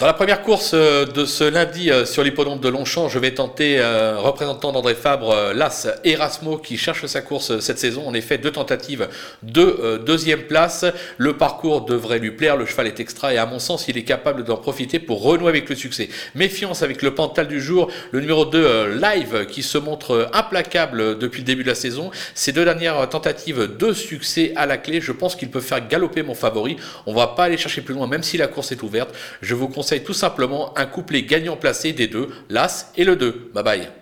Dans la première course euh, de ce lundi euh, sur l'hippodrome de Longchamp, je vais tenter euh, représentant d'André Fabre, l'As Erasmo qui cherche sa course cette saison. En effet, deux tentatives de deuxième place. Le parcours devrait lui plaire, le cheval est extra et à mon sens, il est capable d'en profiter pour renouer avec le succès. Méfiance avec le Pantal du jour, le numéro 2 Live qui se montre implacable depuis le début de la saison. Ces deux dernières tentatives de succès à la clé, je pense qu'il peut faire galoper mon favori. On va pas aller chercher plus loin, même si la course est ouverte. Je vous conseille tout simplement un couplet gagnant placé des deux, l'As et le 2. Bye bye.